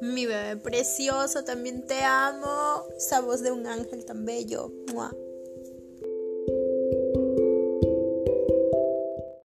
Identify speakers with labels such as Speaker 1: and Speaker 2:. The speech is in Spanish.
Speaker 1: Mi bebé precioso, también te amo. Esa voz de un ángel tan bello.